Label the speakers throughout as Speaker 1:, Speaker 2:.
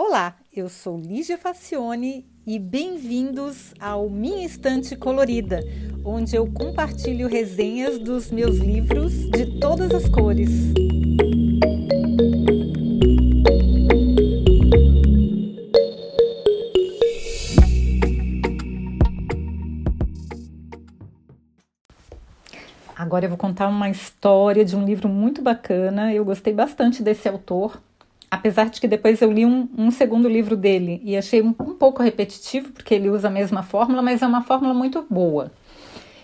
Speaker 1: Olá, eu sou Lígia Facione e bem-vindos ao Minha Estante Colorida, onde eu compartilho resenhas dos meus livros de todas as cores. Agora eu vou contar uma história de um livro muito bacana. Eu gostei bastante desse autor, apesar de que depois eu li um, um segundo livro dele e achei um, um, pouco repetitivo, porque ele usa a mesma fórmula, mas é uma fórmula muito boa.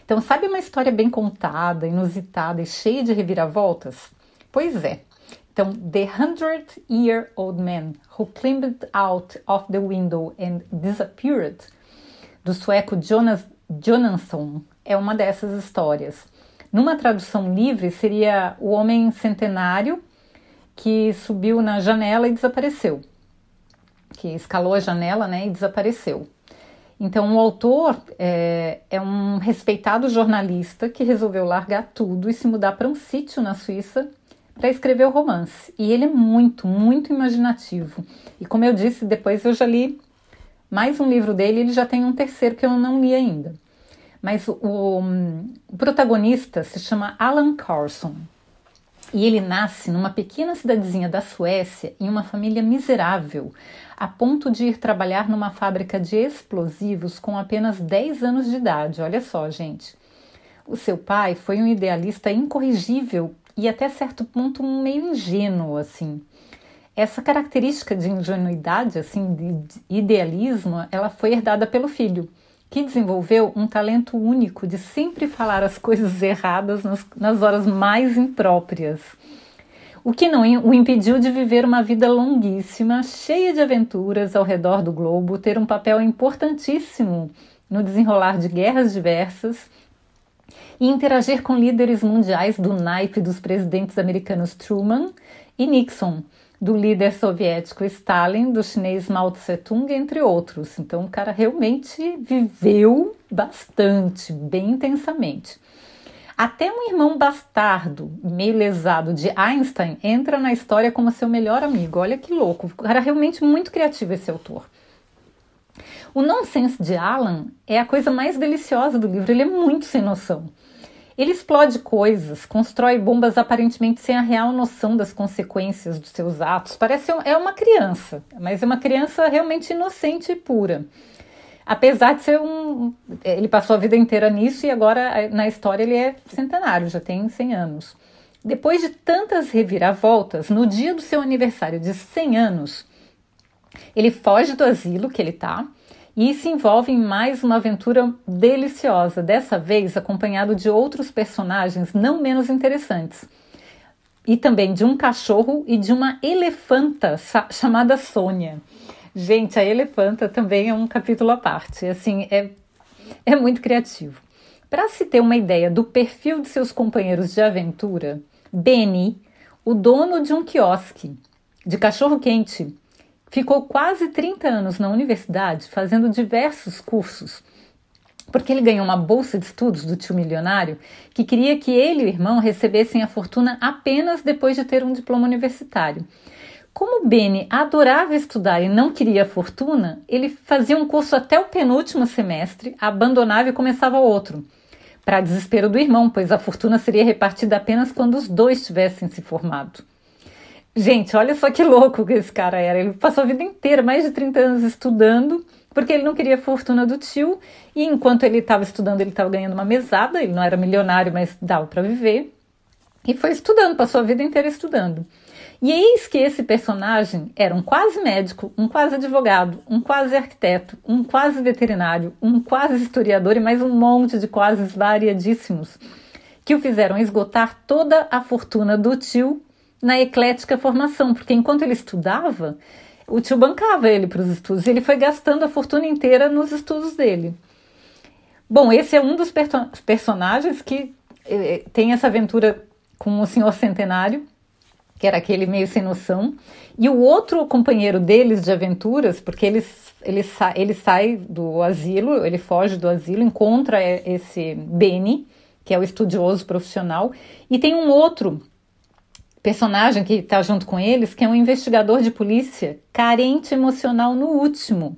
Speaker 1: Então, sabe uma história bem contada, inusitada e cheia de reviravoltas? Pois é. Então, The Hundred Year Old Man Who Climbed Out of the Window and Disappeared, do sueco Jonas Jonasson, é uma dessas histórias. Numa tradução livre, seria o homem centenário que subiu na janela e desapareceu, que escalou a janela né, e desapareceu. Então, o autor é, é um respeitado jornalista que resolveu largar tudo e se mudar para um sítio na Suíça para escrever o romance. E ele é muito, muito imaginativo. E como eu disse, depois eu já li mais um livro dele, ele já tem um terceiro que eu não li ainda. Mas o, o, o protagonista se chama Alan Carson. E ele nasce numa pequena cidadezinha da Suécia em uma família miserável, a ponto de ir trabalhar numa fábrica de explosivos com apenas 10 anos de idade. Olha só, gente. O seu pai foi um idealista incorrigível e até certo ponto um meio ingênuo, assim. Essa característica de ingenuidade, assim, de idealismo, ela foi herdada pelo filho que desenvolveu um talento único de sempre falar as coisas erradas nas, nas horas mais impróprias. O que não o impediu de viver uma vida longuíssima, cheia de aventuras ao redor do globo, ter um papel importantíssimo no desenrolar de guerras diversas e interagir com líderes mundiais do naipe dos presidentes americanos Truman e Nixon, do líder soviético Stalin, do chinês Mao Tse-tung, entre outros. Então o cara realmente viveu bastante, bem intensamente. Até um irmão bastardo, meio lesado de Einstein, entra na história como seu melhor amigo. Olha que louco. O cara realmente muito criativo esse autor. O nonsense de Alan é a coisa mais deliciosa do livro. Ele é muito sem noção. Ele explode coisas, constrói bombas aparentemente sem a real noção das consequências dos seus atos. Parece é uma criança, mas é uma criança realmente inocente e pura. Apesar de ser um. Ele passou a vida inteira nisso e agora na história ele é centenário, já tem 100 anos. Depois de tantas reviravoltas, no dia do seu aniversário de 100 anos, ele foge do asilo que ele está e se envolve em mais uma aventura deliciosa, dessa vez acompanhado de outros personagens não menos interessantes. E também de um cachorro e de uma elefanta chamada Sônia. Gente, a elefanta também é um capítulo à parte. Assim, é, é muito criativo. Para se ter uma ideia do perfil de seus companheiros de aventura, Benny, o dono de um quiosque de cachorro quente, Ficou quase 30 anos na universidade fazendo diversos cursos, porque ele ganhou uma bolsa de estudos do tio milionário que queria que ele e o irmão recebessem a fortuna apenas depois de ter um diploma universitário. Como Benny adorava estudar e não queria a fortuna, ele fazia um curso até o penúltimo semestre, abandonava e começava outro. Para desespero do irmão, pois a fortuna seria repartida apenas quando os dois tivessem se formado. Gente, olha só que louco que esse cara era. Ele passou a vida inteira, mais de 30 anos estudando, porque ele não queria a fortuna do tio. E enquanto ele estava estudando, ele estava ganhando uma mesada. Ele não era milionário, mas dava para viver. E foi estudando, passou a vida inteira estudando. E eis que esse personagem era um quase médico, um quase advogado, um quase arquiteto, um quase veterinário, um quase historiador e mais um monte de quases variadíssimos que o fizeram esgotar toda a fortuna do tio na eclética formação, porque enquanto ele estudava, o tio bancava ele para os estudos, e ele foi gastando a fortuna inteira nos estudos dele. Bom, esse é um dos personagens que eh, tem essa aventura com o senhor centenário, que era aquele meio sem noção, e o outro companheiro deles de aventuras, porque eles, ele, sa ele sai do asilo, ele foge do asilo, encontra esse Benny, que é o estudioso profissional, e tem um outro personagem que está junto com eles, que é um investigador de polícia carente emocional no último.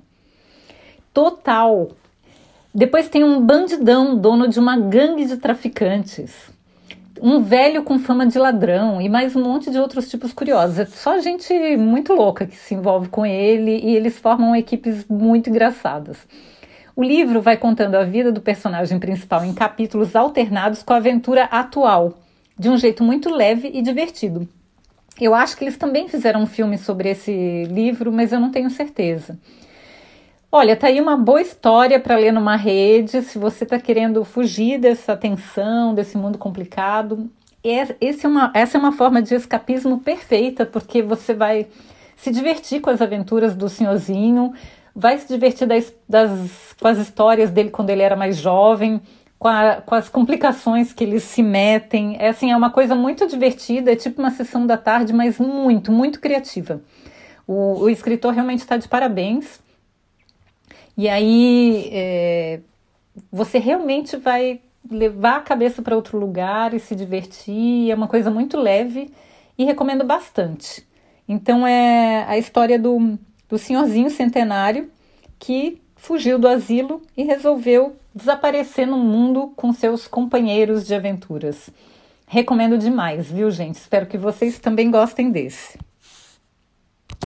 Speaker 1: Total. Depois tem um bandidão, dono de uma gangue de traficantes. Um velho com fama de ladrão e mais um monte de outros tipos curiosos. É só gente muito louca que se envolve com ele e eles formam equipes muito engraçadas. O livro vai contando a vida do personagem principal em capítulos alternados com a aventura atual, de um jeito muito leve e divertido. Eu acho que eles também fizeram um filme sobre esse livro, mas eu não tenho certeza. Olha, tá aí uma boa história para ler numa rede, se você está querendo fugir dessa tensão, desse mundo complicado. Esse é uma, essa é uma forma de escapismo perfeita, porque você vai se divertir com as aventuras do senhorzinho, vai se divertir das, das, com as histórias dele quando ele era mais jovem, com, a, com, as complicações que eles se metem. É assim, é uma coisa muito divertida, é tipo uma sessão da tarde, mas muito, muito criativa. O, o escritor realmente está de parabéns. E aí é, você realmente vai levar a cabeça para outro lugar e se divertir. É uma coisa muito leve e recomendo bastante. Então é a história do do senhorzinho centenário que fugiu do asilo e resolveu desaparecer no mundo com seus companheiros de aventuras. Recomendo demais, viu, gente? Espero que vocês também gostem desse.